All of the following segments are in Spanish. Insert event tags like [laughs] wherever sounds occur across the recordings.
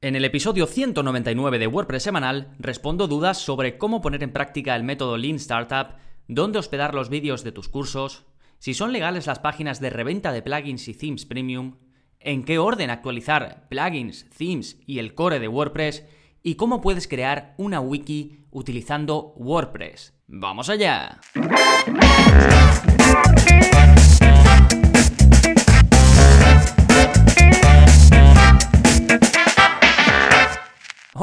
En el episodio 199 de WordPress semanal respondo dudas sobre cómo poner en práctica el método Lean Startup, dónde hospedar los vídeos de tus cursos, si son legales las páginas de reventa de plugins y themes premium, en qué orden actualizar plugins, themes y el core de WordPress y cómo puedes crear una wiki utilizando WordPress. ¡Vamos allá!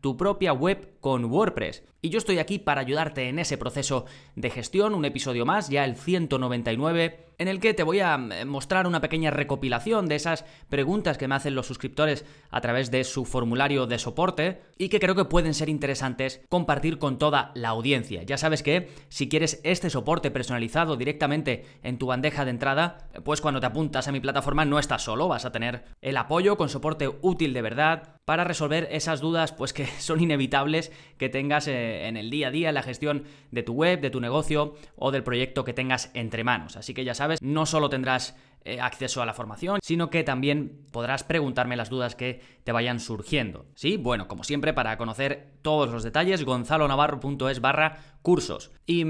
tu propia web con WordPress. Y yo estoy aquí para ayudarte en ese proceso de gestión, un episodio más, ya el 199 en el que te voy a eh, mostrar una pequeña recopilación de esas preguntas que me hacen los suscriptores a través de su formulario de soporte y que creo que pueden ser interesantes compartir con toda la audiencia. Ya sabes que si quieres este soporte personalizado directamente en tu bandeja de entrada, pues cuando te apuntas a mi plataforma no estás solo, vas a tener el apoyo con soporte útil de verdad para resolver esas dudas pues que [laughs] son inevitables que tengas eh, en el día a día la gestión de tu web, de tu negocio o del proyecto que tengas entre manos. Así que ya sabes no solo tendrás eh, acceso a la formación, sino que también podrás preguntarme las dudas que te vayan surgiendo. Sí, bueno, como siempre, para conocer todos los detalles, gonzalonavarro.es barra cursos. Y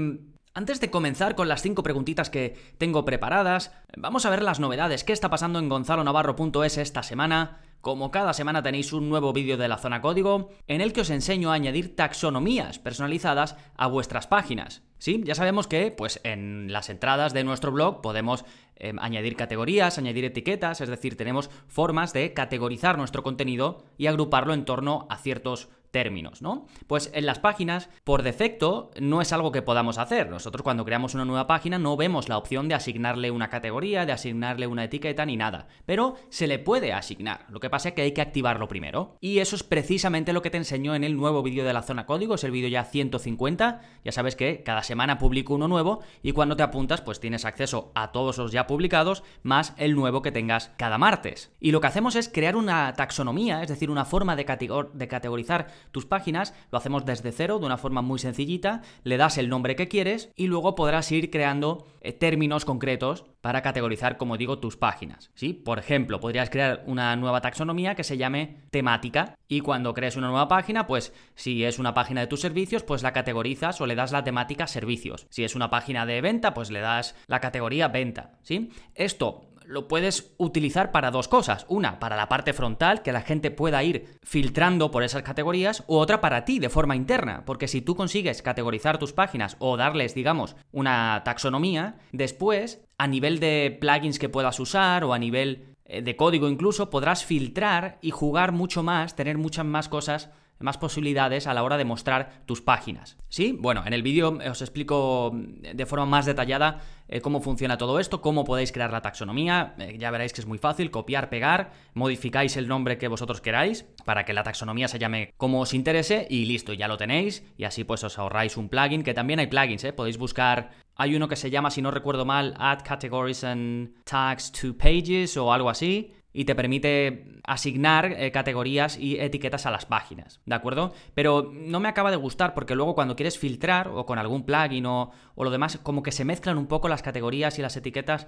antes de comenzar con las cinco preguntitas que tengo preparadas, vamos a ver las novedades. ¿Qué está pasando en gonzalonavarro.es esta semana? Como cada semana tenéis un nuevo vídeo de la zona código en el que os enseño a añadir taxonomías personalizadas a vuestras páginas. Sí, ya sabemos que pues en las entradas de nuestro blog podemos em, añadir categorías, añadir etiquetas, es decir, tenemos formas de categorizar nuestro contenido y agruparlo en torno a ciertos términos, ¿no? Pues en las páginas, por defecto, no es algo que podamos hacer. Nosotros cuando creamos una nueva página no vemos la opción de asignarle una categoría, de asignarle una etiqueta ni nada, pero se le puede asignar. Lo que pasa es que hay que activarlo primero. Y eso es precisamente lo que te enseño en el nuevo vídeo de la zona código, es el vídeo ya 150. Ya sabes que cada semana publico uno nuevo y cuando te apuntas pues tienes acceso a todos los ya publicados más el nuevo que tengas cada martes. Y lo que hacemos es crear una taxonomía, es decir, una forma de, de categorizar tus páginas, lo hacemos desde cero de una forma muy sencillita, le das el nombre que quieres y luego podrás ir creando eh, términos concretos para categorizar, como digo, tus páginas. ¿sí? Por ejemplo, podrías crear una nueva taxonomía que se llame temática y cuando crees una nueva página, pues si es una página de tus servicios, pues la categorizas o le das la temática servicios. Si es una página de venta, pues le das la categoría venta, ¿sí? Esto lo puedes utilizar para dos cosas. Una, para la parte frontal, que la gente pueda ir filtrando por esas categorías, u otra para ti, de forma interna. Porque si tú consigues categorizar tus páginas o darles, digamos, una taxonomía, después, a nivel de plugins que puedas usar o a nivel eh, de código incluso, podrás filtrar y jugar mucho más, tener muchas más cosas más posibilidades a la hora de mostrar tus páginas. ¿Sí? Bueno, en el vídeo os explico de forma más detallada eh, cómo funciona todo esto, cómo podéis crear la taxonomía. Eh, ya veréis que es muy fácil, copiar, pegar, modificáis el nombre que vosotros queráis para que la taxonomía se llame como os interese y listo, ya lo tenéis y así pues os ahorráis un plugin, que también hay plugins, ¿eh? podéis buscar hay uno que se llama, si no recuerdo mal, Add Categories and Tags to Pages o algo así y te permite asignar eh, categorías y etiquetas a las páginas, ¿de acuerdo? Pero no me acaba de gustar porque luego cuando quieres filtrar o con algún plugin o, lo demás, como que se mezclan un poco las categorías y las etiquetas,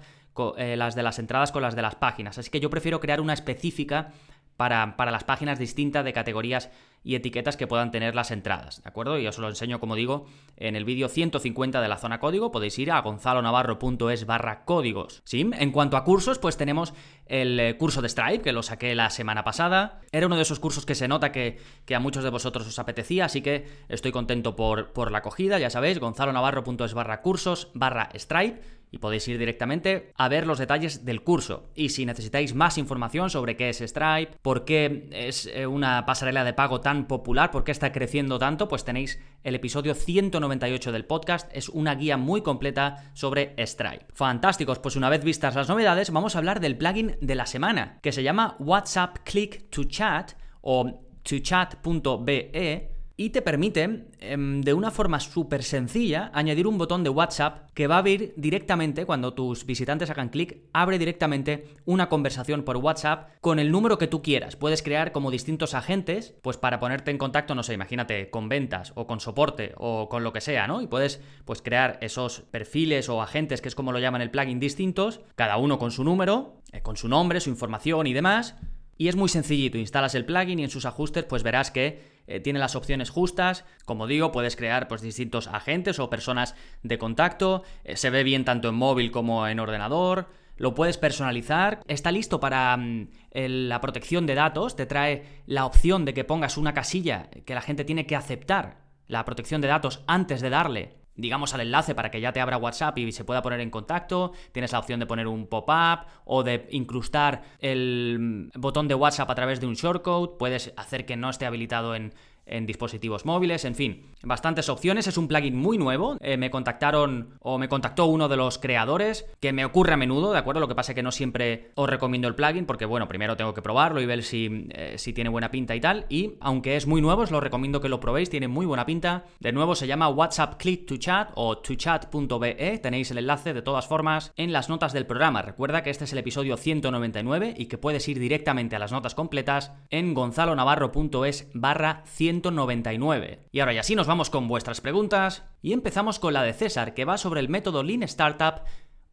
eh, las de las entradas con las de las páginas. Así que yo prefiero crear una específica para, para, las páginas distintas de categorías y etiquetas que puedan tener las entradas, ¿de acuerdo? Y os lo enseño, como digo, en el vídeo 150 de la zona código, podéis ir a gonzalonavarro.es barra códigos. ¿Sí? En cuanto a cursos, pues tenemos el eh, curso de Stripe, que lo saqué la semana pasada. Era uno de esos cursos que se nota que, que a muchos de vosotros os apetecía, así que estoy contento por, por la acogida, ya sabéis, gonzalonavarro.es barra cursos barra Stripe y podéis ir directamente a ver los detalles del curso. Y si necesitáis más información sobre qué es Stripe, por qué es eh, una pasarela de pago tan popular, por qué está creciendo tanto, pues tenéis el episodio 198 del podcast, es una guía muy completa sobre Stripe. Fantásticos, pues una vez vistas las novedades, vamos a hablar del plugin de la semana, que se llama WhatsApp Click to Chat o tochat.be y te permite, em, de una forma súper sencilla, añadir un botón de WhatsApp que va a abrir directamente, cuando tus visitantes hagan clic, abre directamente una conversación por WhatsApp con el número que tú quieras. Puedes crear como distintos agentes, pues para ponerte en contacto, no sé, imagínate, con ventas o con soporte o con lo que sea, ¿no? Y puedes pues crear esos perfiles o agentes, que es como lo llaman el plugin, distintos, cada uno con su número, eh, con su nombre, su información y demás. Y es muy sencillito, instalas el plugin y en sus ajustes pues verás que eh, tiene las opciones justas. Como digo, puedes crear pues, distintos agentes o personas de contacto. Eh, se ve bien tanto en móvil como en ordenador. Lo puedes personalizar. Está listo para mm, la protección de datos. Te trae la opción de que pongas una casilla que la gente tiene que aceptar la protección de datos antes de darle digamos, al enlace para que ya te abra WhatsApp y se pueda poner en contacto. Tienes la opción de poner un pop-up o de incrustar el botón de WhatsApp a través de un shortcode. Puedes hacer que no esté habilitado en en dispositivos móviles, en fin, bastantes opciones. Es un plugin muy nuevo. Eh, me contactaron o me contactó uno de los creadores, que me ocurre a menudo, ¿de acuerdo? Lo que pasa es que no siempre os recomiendo el plugin, porque bueno, primero tengo que probarlo y ver si, eh, si tiene buena pinta y tal. Y aunque es muy nuevo, os lo recomiendo que lo probéis, tiene muy buena pinta. De nuevo, se llama WhatsApp Click to Chat o tochat.be. Tenéis el enlace de todas formas en las notas del programa. Recuerda que este es el episodio 199 y que puedes ir directamente a las notas completas en gonzalonavarro.es barra 100 199. Y ahora y así nos vamos con vuestras preguntas y empezamos con la de César que va sobre el método Lean Startup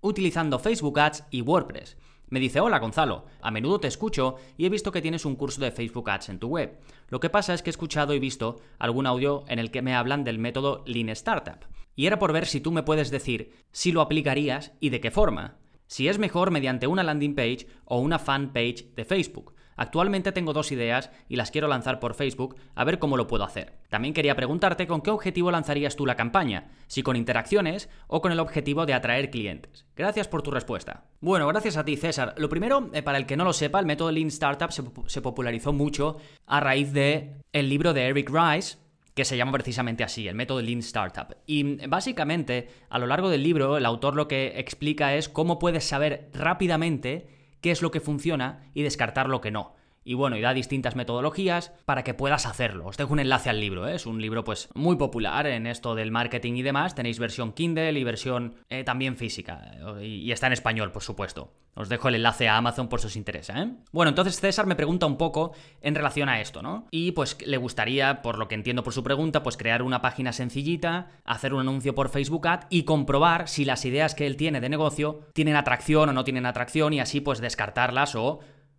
utilizando Facebook Ads y WordPress. Me dice, hola Gonzalo, a menudo te escucho y he visto que tienes un curso de Facebook Ads en tu web. Lo que pasa es que he escuchado y visto algún audio en el que me hablan del método Lean Startup. Y era por ver si tú me puedes decir si lo aplicarías y de qué forma. Si es mejor mediante una landing page o una fan page de Facebook. Actualmente tengo dos ideas y las quiero lanzar por Facebook a ver cómo lo puedo hacer. También quería preguntarte con qué objetivo lanzarías tú la campaña, si con interacciones o con el objetivo de atraer clientes. Gracias por tu respuesta. Bueno, gracias a ti César. Lo primero, eh, para el que no lo sepa, el método Lean Startup se, popularizó mucho a raíz de el libro de Eric Rice, que se llama precisamente así, el método Lean Startup. Y básicamente, a lo largo del libro, el autor lo que explica es cómo puedes saber rápidamente qué es lo que funciona y descartar lo que no. Y bueno, y da distintas metodologías para que puedas hacerlo. Os dejo un enlace al libro, ¿eh? es un libro pues muy popular en esto del marketing y demás. Tenéis versión Kindle y versión eh, también física. Eh, y, está en español, por supuesto. Os dejo el enlace a Amazon por si os interesa, ¿eh? Bueno, entonces César me pregunta un poco en relación a esto, ¿no? Y pues le gustaría, por lo que entiendo por su pregunta, pues crear una página sencillita, hacer un anuncio por Facebook Ad y comprobar si las ideas que él tiene de negocio tienen atracción o no tienen atracción y así pues descartarlas o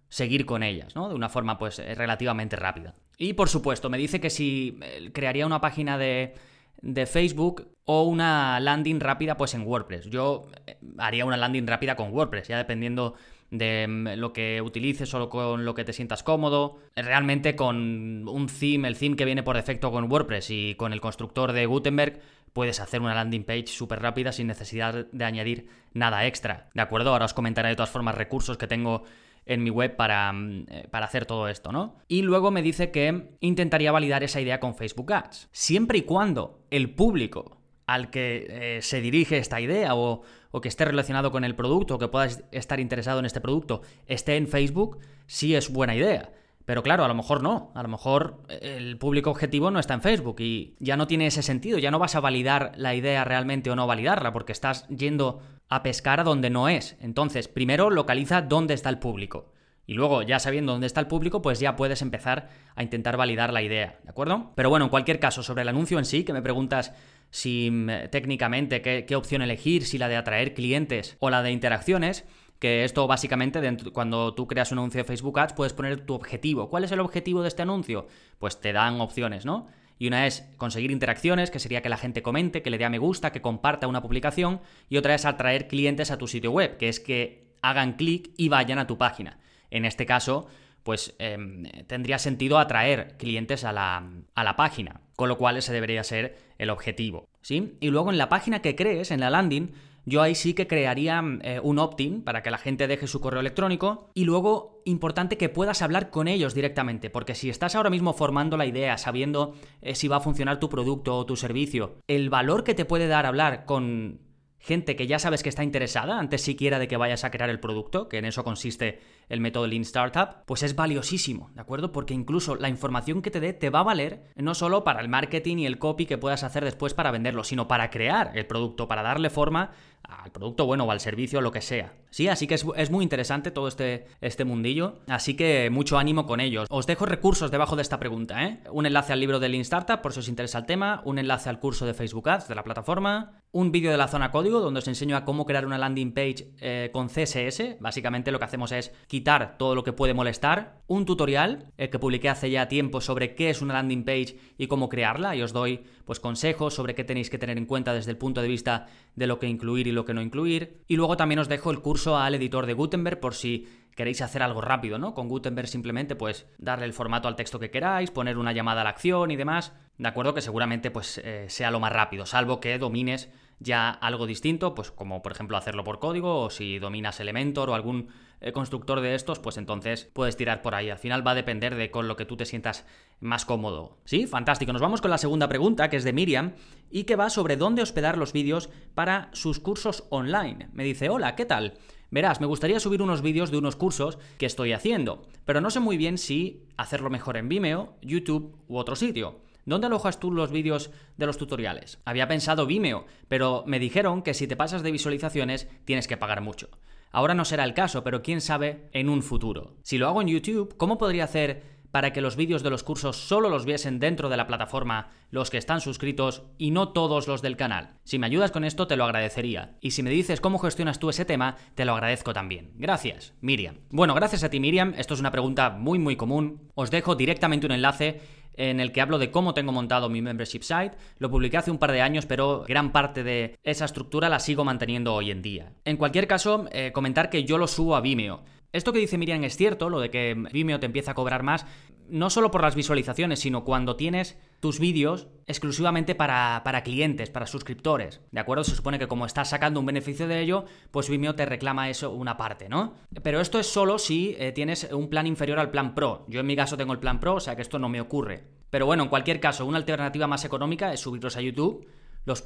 seguir con ellas, ¿no? De una forma pues eh, relativamente rápida. Y por supuesto, me dice que si eh, crearía una página de, de Facebook o una landing rápida pues en WordPress. Yo eh, haría una landing rápida con WordPress, ya dependiendo de mm, lo que utilices o con lo que te sientas cómodo. Realmente con un theme, el theme que viene por defecto con WordPress y con el constructor de Gutenberg, puedes hacer una landing page súper rápida sin necesidad de añadir nada extra. ¿De acuerdo? Ahora os comentaré de todas formas recursos que tengo en mi web mm, eh, para, hacer todo esto, ¿no? Y luego me dice que intentaría validar esa idea con Facebook Ads. Siempre y cuando el público al que eh, se dirige esta idea o, o, que esté relacionado con el producto o que pueda estar interesado en este producto esté en Facebook, sí es buena idea. Pero claro, a lo mejor no. A lo mejor eh, el público objetivo no está en Facebook y ya no tiene ese sentido. Ya no vas a validar la idea realmente o no validarla porque estás yendo a pescar a donde no es. Entonces, primero localiza dónde está el público. Y luego, ya sabiendo dónde está el público, pues ya puedes empezar a intentar validar la idea, ¿de acuerdo? Pero bueno, en cualquier caso, sobre el anuncio en sí, que me preguntas si mm, técnicamente qué, qué opción elegir, si la de atraer clientes o la de interacciones, que esto básicamente cuando tú creas un anuncio de Facebook Ads puedes poner tu objetivo. ¿Cuál es el objetivo de este anuncio? Pues te dan opciones, ¿no? Y una es conseguir interacciones, que sería que la gente comente, que le dé a me gusta, que comparta una publicación. Y otra es atraer clientes a tu sitio web, que es que hagan clic y vayan a tu página. En este caso, pues em, tendría sentido atraer clientes a la, a la página, con lo cual ese debería ser el objetivo. ¿sí? Y luego en la página que crees, en la landing, yo ahí sí que crearía eh, un opt-in para que la gente deje su correo electrónico y luego importante que puedas hablar con ellos directamente, porque si estás ahora mismo formando la idea, sabiendo eh, si va a funcionar tu producto o tu servicio, el valor que te puede dar hablar con gente que ya sabes que está interesada antes siquiera de que vayas a crear el producto, que en eso consiste el método Lean Startup, pues es valiosísimo, ¿de acuerdo? Porque incluso la información que te dé te va a valer no solo para el marketing y el copy que puedas hacer después para venderlo, sino para crear el producto, para darle forma al producto bueno o al servicio, lo que sea. Sí, así que es, muy interesante todo este, este mundillo, así que mucho ánimo con ellos. Os dejo recursos debajo de esta pregunta, ¿eh? Un enlace al libro de Lean Startup por si os interesa el tema, un enlace al curso de Facebook Ads de la plataforma, un vídeo de la zona código donde os enseño a cómo crear una landing page eh, con CSS. Básicamente lo que hacemos es quitar todo lo que puede molestar. Un tutorial eh, que publiqué hace ya tiempo sobre qué es una landing page y cómo crearla. Y os doy pues consejos sobre qué tenéis que tener en cuenta desde el punto de vista de lo que incluir y lo que no incluir. Y luego también os dejo el curso al editor de Gutenberg por si queréis hacer algo rápido, ¿no? Con Gutenberg simplemente pues darle el formato al texto que queráis, poner una llamada a la acción y demás. De acuerdo que seguramente pues eh, sea lo más rápido, salvo que domines ya algo distinto, pues como por ejemplo hacerlo por código o si dominas Elementor o algún eh, constructor de estos, pues entonces puedes tirar por ahí. Al final va a depender de con lo que tú te sientas más cómodo. Sí, fantástico. Nos vamos con la segunda pregunta, que es de Miriam, y que va sobre dónde hospedar los vídeos para sus cursos online. Me dice, hola, ¿qué tal? Verás, me gustaría subir unos vídeos de unos cursos que estoy haciendo, pero no sé muy bien si hacerlo mejor en Vimeo, YouTube u otro sitio. ¿Dónde alojas tú los vídeos de los tutoriales? Había pensado Vimeo, pero me dijeron que si te pasas de visualizaciones tienes que pagar mucho. Ahora no será el caso, pero quién sabe en un futuro. Si lo hago en YouTube, ¿cómo podría hacer para que los vídeos de los cursos solo los viesen dentro de la plataforma los que están suscritos y no todos los del canal. Si me ayudas con esto te lo agradecería. Y si me dices cómo gestionas tú ese tema, te lo agradezco también. Gracias, Miriam. Bueno, gracias a ti Miriam, esto es una pregunta muy muy común. Os dejo directamente un enlace en el que hablo de cómo tengo montado mi membership site. Lo publiqué hace un par de años, pero gran parte de esa estructura la sigo manteniendo hoy en día. En cualquier caso, eh, comentar que yo lo subo a Vimeo. Esto que dice Miriam es cierto, lo de que Vimeo te empieza a cobrar más, no solo por las visualizaciones, sino cuando tienes tus vídeos exclusivamente para, clientes, para suscriptores. ¿De acuerdo? Se supone que como estás sacando un beneficio de ello, pues Vimeo te reclama eso una parte, ¿no? Pero esto es solo si eh, tienes un plan inferior al plan Pro. Yo en mi caso tengo el plan Pro, o sea que esto no me ocurre. Pero bueno, en cualquier caso, una alternativa más económica es subirlos a YouTube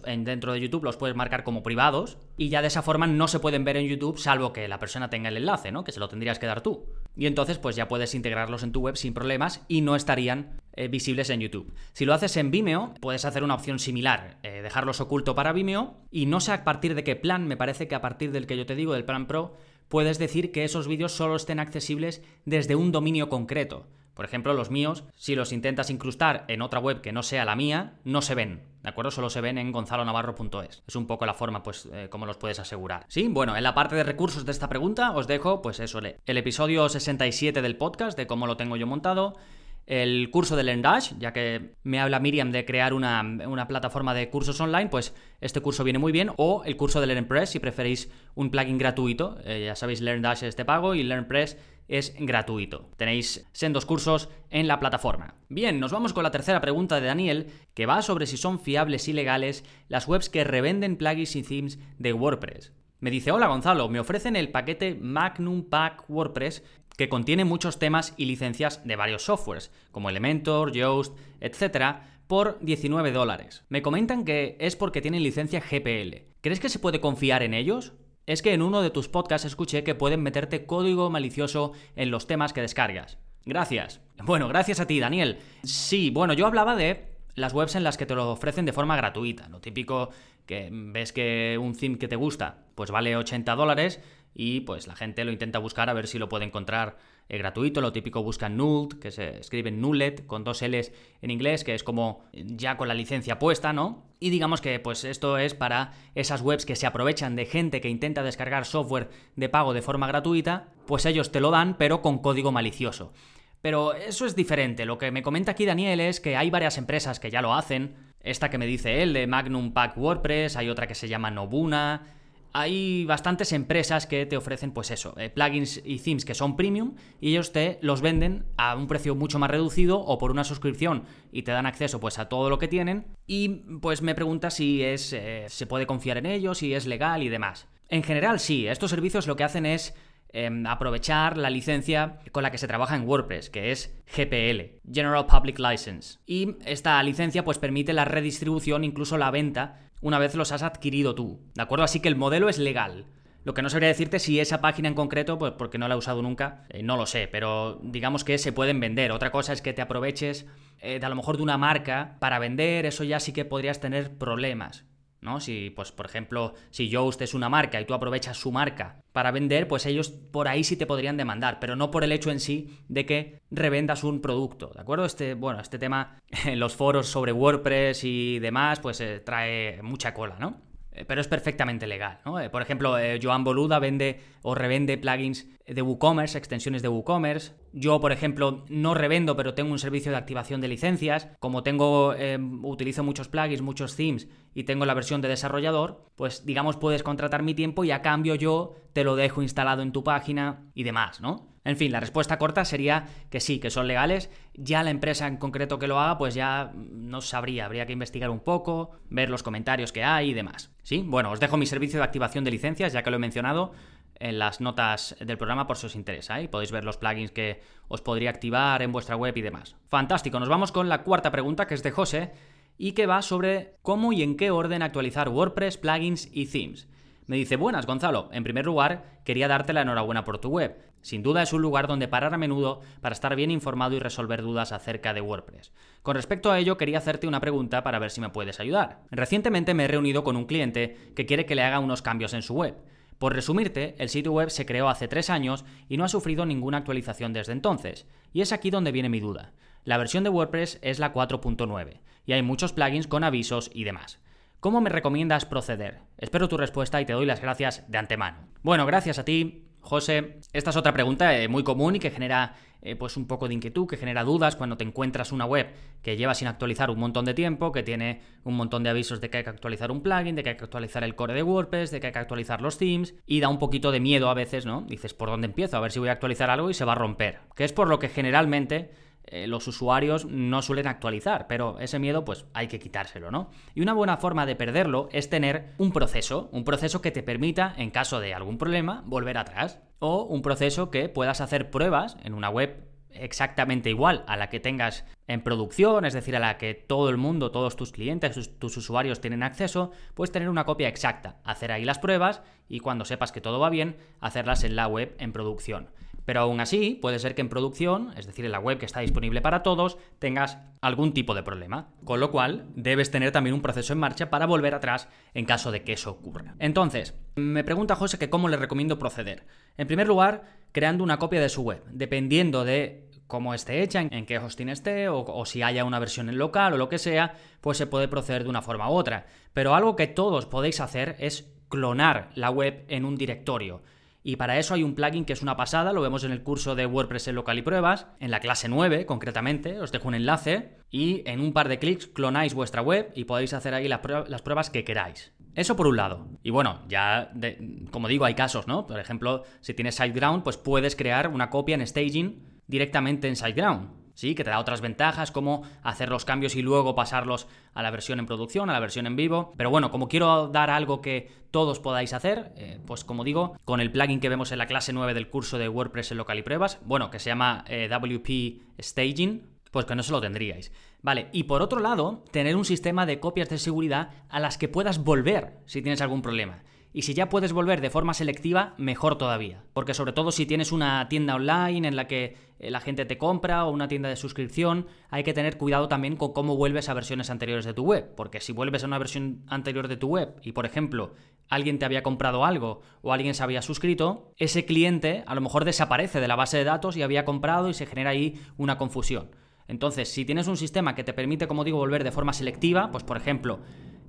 dentro de YouTube los puedes marcar como privados y ya de esa forma no se pueden ver en YouTube salvo que la persona tenga el enlace, ¿no? Que se lo tendrías que dar tú. Y entonces pues ya puedes integrarlos en tu web sin problemas y no estarían eh, visibles en YouTube. Si lo haces en Vimeo, puedes hacer una opción similar, eh, dejarlos oculto para Vimeo y no sé a partir de qué plan, me parece que a partir del que yo te digo, del plan Pro, puedes decir que esos vídeos solo estén accesibles desde un dominio concreto. Por ejemplo, los míos, si los intentas incrustar en otra web que no sea la mía, no se ven. ¿De acuerdo? Solo se ven en gonzalonavarro.es. Es un poco la forma, pues, eh, como los puedes asegurar. Sí, bueno, en la parte de recursos de esta pregunta os dejo, pues eso, el episodio 67 del podcast de cómo lo tengo yo montado el curso de LearnDash, ya que me habla Miriam de crear una, plataforma de cursos online, pues este curso viene muy bien, o el curso de LearnPress si preferís un plugin gratuito, eh, ya sabéis, LearnDash es de pago y LearnPress es gratuito. Tenéis sendos cursos en la plataforma. Bien, nos vamos con la tercera pregunta de Daniel, que va sobre si son fiables y legales las webs que revenden plugins y themes de WordPress. Me dice, hola Gonzalo, me ofrecen el paquete Magnum Pack WordPress que contiene muchos temas y licencias de varios softwares, como Elementor, Yoast, etc., por 19 dólares. Me comentan que es porque tienen licencia GPL. ¿Crees que se puede confiar en ellos? Es que en uno de tus podcasts escuché que pueden meterte código malicioso en los temas que descargas. Gracias. Bueno, gracias a ti, Daniel. Sí, bueno, yo hablaba de las webs en las que te lo ofrecen de forma gratuita. Lo típico que ves que un theme que te gusta pues vale 80 dólares y pues la gente lo intenta buscar a ver si lo puede encontrar eh, gratuito. Lo típico busca Nult, que se escribe Nullet con dos L's en inglés, que es como ya con la licencia puesta, ¿no? Y digamos que pues esto es para esas webs que se aprovechan de gente que intenta descargar software de pago de forma gratuita, pues ellos te lo dan pero con código malicioso. Pero eso es diferente. Lo que me comenta aquí Daniel es que hay varias empresas que ya lo hacen. Esta que me dice él de Magnum Pack WordPress, hay otra que se llama Nobuna, hay bastantes empresas que te ofrecen, pues eso, eh, plugins y themes que son premium y ellos te los venden a un precio mucho más reducido o por una suscripción y te dan acceso pues a todo lo que tienen y pues me pregunta si es, eh, se puede confiar en ellos, si es legal y demás. En general sí, estos servicios lo que hacen es em, aprovechar la licencia con la que se trabaja en WordPress, que es GPL, General Public License. Y esta licencia pues permite la redistribución, incluso la venta una vez los has adquirido tú, ¿de acuerdo? Así que el modelo es legal. Lo que no sabría decirte si esa página en concreto, pues porque no la he usado nunca, eh, no lo sé, pero digamos que se pueden vender. Otra cosa es que te aproveches eh, de a lo mejor de una marca para vender, eso ya sí que podrías tener problemas. ¿No? Si, pues, por ejemplo, si Yoast es una marca y tú aprovechas su marca para vender, pues ellos por ahí sí te podrían demandar, pero no por el hecho en sí de que revendas un producto, ¿de acuerdo? Este, bueno, este tema en [laughs] los foros sobre WordPress y demás, pues eh, trae mucha cola, ¿no? Eh, pero es perfectamente legal. ¿no? Eh, por ejemplo, eh, Joan Boluda vende o revende plugins de WooCommerce, extensiones de WooCommerce. Yo, por ejemplo, no revendo, pero tengo un servicio de activación de licencias. Como tengo, utilizo muchos plugins, muchos themes y tengo la versión de desarrollador, pues digamos puedes contratar mi tiempo y a cambio yo te lo dejo instalado en tu página y demás, ¿no? En fin, la respuesta corta sería que sí, que son legales. Ya la empresa en concreto que lo haga, pues ya no sabría, habría que investigar un poco, ver los comentarios que hay y demás. ¿Sí? Bueno, os dejo mi servicio de activación de licencias, ya que lo he mencionado en las notas del programa por si os interesa, ¿eh? podéis ver los plugins que os podría activar en vuestra web y demás. Fantástico, nos vamos con la cuarta pregunta que es de José y que va sobre cómo y en qué orden actualizar WordPress, plugins y themes. Me dice, buenas Gonzalo, en primer lugar quería darte la enhorabuena por tu web. Sin duda es un lugar donde parar a menudo para estar bien informado y resolver dudas acerca de WordPress. Con respecto a ello quería hacerte una pregunta para ver si me puedes ayudar. Recientemente me he reunido con un cliente que quiere que le haga unos cambios en su web. Por resumirte, el sitio web se creó hace tres años y no ha sufrido ninguna actualización desde entonces. Y es aquí donde viene mi duda. La versión de WordPress es la 4.9 y hay muchos plugins con avisos y demás. ¿Cómo me recomiendas proceder? Espero tu respuesta y te doy las gracias de antemano. Bueno, gracias a ti, José. Esta es otra pregunta eh, muy común y que genera eh, pues un poco de inquietud, que genera dudas cuando te encuentras una web que lleva sin actualizar un montón de tiempo, que tiene un montón de avisos de que hay que actualizar un plugin, de que hay que actualizar el core de WordPress, de que hay que actualizar los themes y da un poquito de miedo a veces, ¿no? Dices, ¿por dónde empiezo? A ver si voy a actualizar algo y se va a romper. Que es por lo que generalmente eh, los usuarios no suelen actualizar, pero ese miedo pues hay que quitárselo, ¿no? Y una buena forma de perderlo es tener un proceso, un proceso que te permita, en caso de algún problema, volver atrás, o un proceso que puedas hacer pruebas en una web exactamente igual a la que tengas en producción, es decir, a la que todo el mundo, todos tus clientes, tus, tus, usuarios tienen acceso, puedes tener una copia exacta, hacer ahí las pruebas y cuando sepas que todo va bien, hacerlas en la web en producción. Pero aún así, puede ser que en producción, es decir, en la web que está disponible para todos, tengas algún tipo de problema. Con lo cual, debes tener también un proceso en marcha para volver atrás en caso de que eso ocurra. Entonces, me pregunta José que cómo le recomiendo proceder. En primer lugar, creando una copia de su web, dependiendo de cómo esté hecha, en qué hosting esté, o, o, si haya una versión en local o lo que sea, pues se puede proceder de una forma u otra. Pero algo que todos podéis hacer es clonar la web en un directorio. Y para eso hay un plugin que es una pasada, lo vemos en el curso de WordPress en local y pruebas, en la clase 9 concretamente, os dejo un enlace y en un par de clics clonáis vuestra web y podéis hacer ahí las pruebas que queráis. Eso por un lado. Y bueno, ya, como digo, hay casos, ¿no? Por ejemplo, si tienes SiteGround, pues puedes crear una copia en staging directamente en SiteGround. Sí, que te da otras ventajas como hacer los cambios y luego pasarlos a la versión en producción, a la versión en vivo. Pero bueno, como quiero dar algo que todos podáis hacer, eh, pues como digo, con el plugin que vemos en la clase 9 del curso de WordPress en local y pruebas, bueno, que se llama eh, WP Staging, pues que no se lo tendríais. Vale, y por otro lado, tener un sistema de copias de seguridad a las que puedas volver si tienes algún problema. Y si ya puedes volver de forma selectiva, mejor todavía. Porque sobre todo si tienes una tienda online en la que eh, la gente te compra o una tienda de suscripción, hay que tener cuidado también con cómo vuelves a versiones anteriores de tu web. Porque si vuelves a una versión anterior de tu web y, por ejemplo, alguien te había comprado algo o alguien se había suscrito, ese cliente a lo mejor desaparece de la base de datos y había comprado y se genera ahí una confusión. Entonces, si tienes un sistema que te permite, como digo, volver de forma selectiva, pues por ejemplo,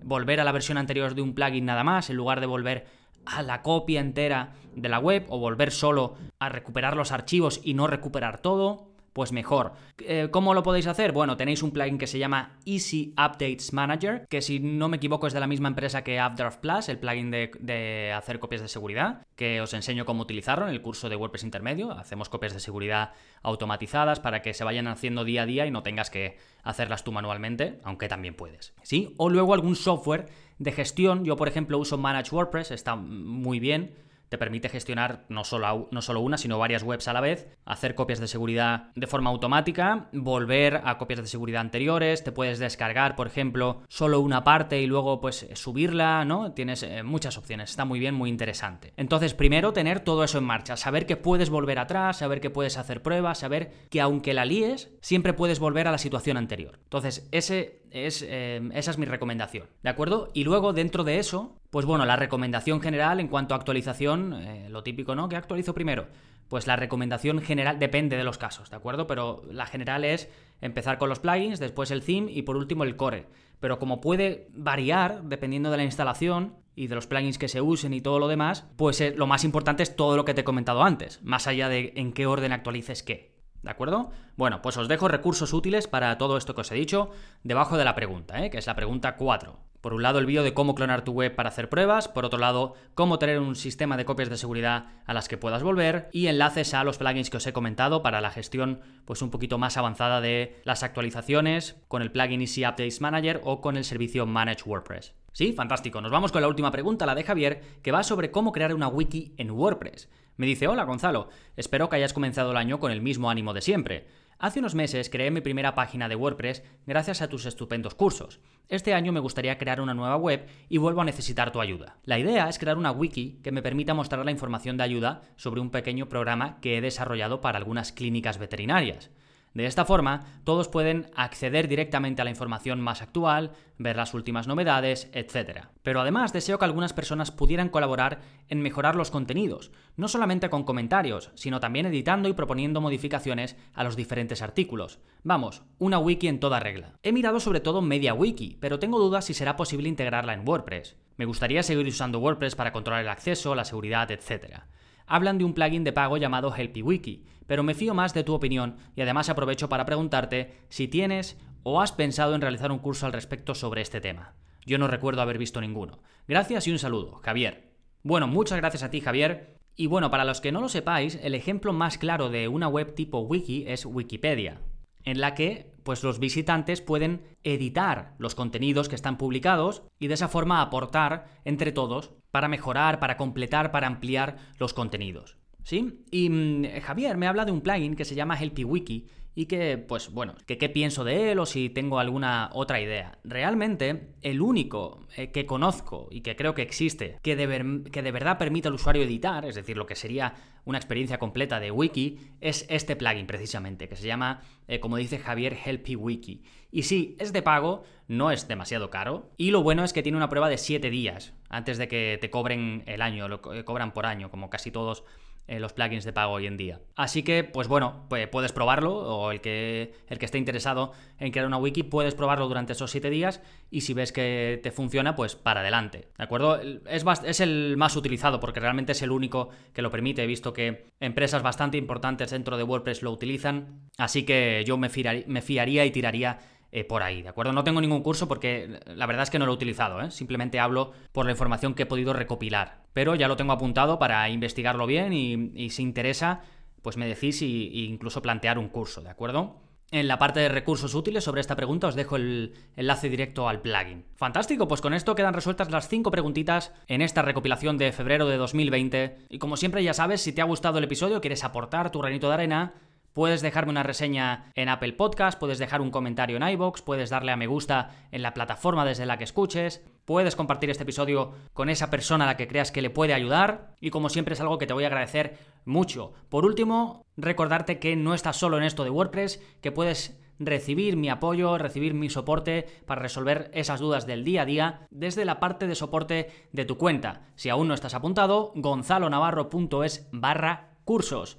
volver a la versión anterior de un plugin nada más, en lugar de volver a la copia entera de la web o volver solo a recuperar los archivos y no recuperar todo pues mejor. Eh, ¿Cómo lo podéis hacer? Bueno, tenéis un plugin que se llama Easy Updates Manager, que si no me equivoco es de la misma empresa que Updraft Plus, el plugin de, hacer copias de seguridad, que os enseño cómo utilizarlo en el curso de WordPress intermedio. Hacemos copias de seguridad automatizadas para que se vayan haciendo día a día y no tengas que hacerlas tú manualmente, aunque también puedes. ¿Sí? O luego algún software de gestión. Yo, por ejemplo, uso Manage WordPress, está muy bien te permite gestionar no solo, no solo una, sino varias webs a la vez, hacer copias de seguridad de forma automática, volver a copias de seguridad anteriores, te puedes descargar, por ejemplo, solo una parte y luego pues subirla, ¿no? Tienes eh, muchas opciones, está muy bien, muy interesante. Entonces, primero tener todo eso en marcha, saber que puedes volver atrás, saber que puedes hacer pruebas, saber que aunque la líes, siempre puedes volver a la situación anterior. Entonces, ese es, eh, esa es mi recomendación, ¿de acuerdo? Y luego, dentro de eso, pues bueno, la recomendación general en cuanto a actualización, eh, lo típico, ¿no? ¿Qué actualizo primero? Pues la recomendación general depende de los casos, ¿de acuerdo? Pero la general es empezar con los plugins, después el theme y por último el core. Pero como puede variar dependiendo de la instalación y de los plugins que se usen y todo lo demás, pues eh, lo más importante es todo lo que te he comentado antes, más allá de en qué orden actualices qué. ¿De acuerdo? Bueno, pues os dejo recursos útiles para todo esto que os he dicho debajo de la pregunta, ¿eh? que es la pregunta 4. Por un lado, el vídeo de cómo clonar tu web para hacer pruebas, por otro lado, cómo tener un sistema de copias de seguridad a las que puedas volver y enlaces a los plugins que os he comentado para la gestión pues un poquito más avanzada de las actualizaciones con el plugin Easy Updates Manager o con el servicio Manage WordPress. Sí, fantástico. Nos vamos con la última pregunta, la de Javier, que va sobre cómo crear una wiki en WordPress. Me dice, hola Gonzalo, espero que hayas comenzado el año con el mismo ánimo de siempre. Hace unos meses creé mi primera página de WordPress gracias a tus estupendos cursos. Este año me gustaría crear una nueva web y vuelvo a necesitar tu ayuda. La idea es crear una wiki que me permita mostrar la información de ayuda sobre un pequeño programa que he desarrollado para algunas clínicas veterinarias. De esta forma, todos pueden acceder directamente a la información más actual, ver las últimas novedades, etc. Pero además deseo que algunas personas pudieran colaborar en mejorar los contenidos, no solamente con comentarios, sino también editando y proponiendo modificaciones a los diferentes artículos. Vamos, una wiki en toda regla. He mirado sobre todo MediaWiki, pero tengo dudas si será posible integrarla en WordPress. Me gustaría seguir usando WordPress para controlar el acceso, la seguridad, etc hablan de un plugin de pago llamado HelpyWiki, pero me fío más de tu opinión y además aprovecho para preguntarte si tienes o has pensado en realizar un curso al respecto sobre este tema. Yo no recuerdo haber visto ninguno. Gracias y un saludo, Javier. Bueno, muchas gracias a ti, Javier. Y bueno, para los que no lo sepáis, el ejemplo más claro de una web tipo wiki es Wikipedia, en la que pues los visitantes pueden editar los contenidos que están publicados y de esa forma aportar entre todos para mejorar, para completar, para ampliar los contenidos. ¿Sí? Y mm, Javier me habla de un plugin que se llama HelpyWiki y que, pues bueno, que qué pienso de él o si tengo alguna otra idea. Realmente, el único eh, que conozco y que creo que existe que de, que de verdad permite al usuario editar, es decir, lo que sería una experiencia completa de wiki, es este plugin precisamente, que se llama, eh, como dice Javier, Helpy Wiki. Y sí, es de pago, no es demasiado caro, y lo bueno es que tiene una prueba de 7 días, antes de que te cobren el año, lo cobran por año, como casi todos eh, los plugins de pago hoy en día. Así que, pues bueno, puedes probarlo, o el que, el que esté interesado en crear una wiki, puedes probarlo durante esos 7 días, y si ves que te funciona, pues para adelante, ¿de acuerdo? Es, es el más utilizado, porque realmente es el único que lo permite, he visto que empresas bastante importantes dentro de WordPress lo utilizan, así que yo me, me fiaría y tiraría eh, por ahí, ¿de acuerdo? No tengo ningún curso porque la verdad es que no lo he utilizado, ¿eh? simplemente hablo por la información que he podido recopilar. Pero ya lo tengo apuntado para investigarlo bien y, si interesa, pues me decís y, incluso plantear un curso, ¿de acuerdo? En la parte de recursos útiles sobre esta pregunta os dejo el enlace directo al plugin. Fantástico, pues con esto quedan resueltas las 5 preguntitas en esta recopilación de febrero de 2020. Y como siempre ya sabes, si te ha gustado el episodio, quieres aportar tu granito de arena, Puedes dejarme una reseña en Apple Podcast, puedes dejar un comentario en iBox, puedes darle a me gusta en la plataforma desde la que escuches, puedes compartir este episodio con esa persona a la que creas que le puede ayudar y como siempre es algo que te voy a agradecer mucho. Por último, recordarte que no estás solo en esto de WordPress, que puedes recibir mi apoyo, recibir mi soporte para resolver esas dudas del día a día desde la parte de soporte de tu cuenta. Si aún no estás apuntado, gonzalonavarro.es barra cursos.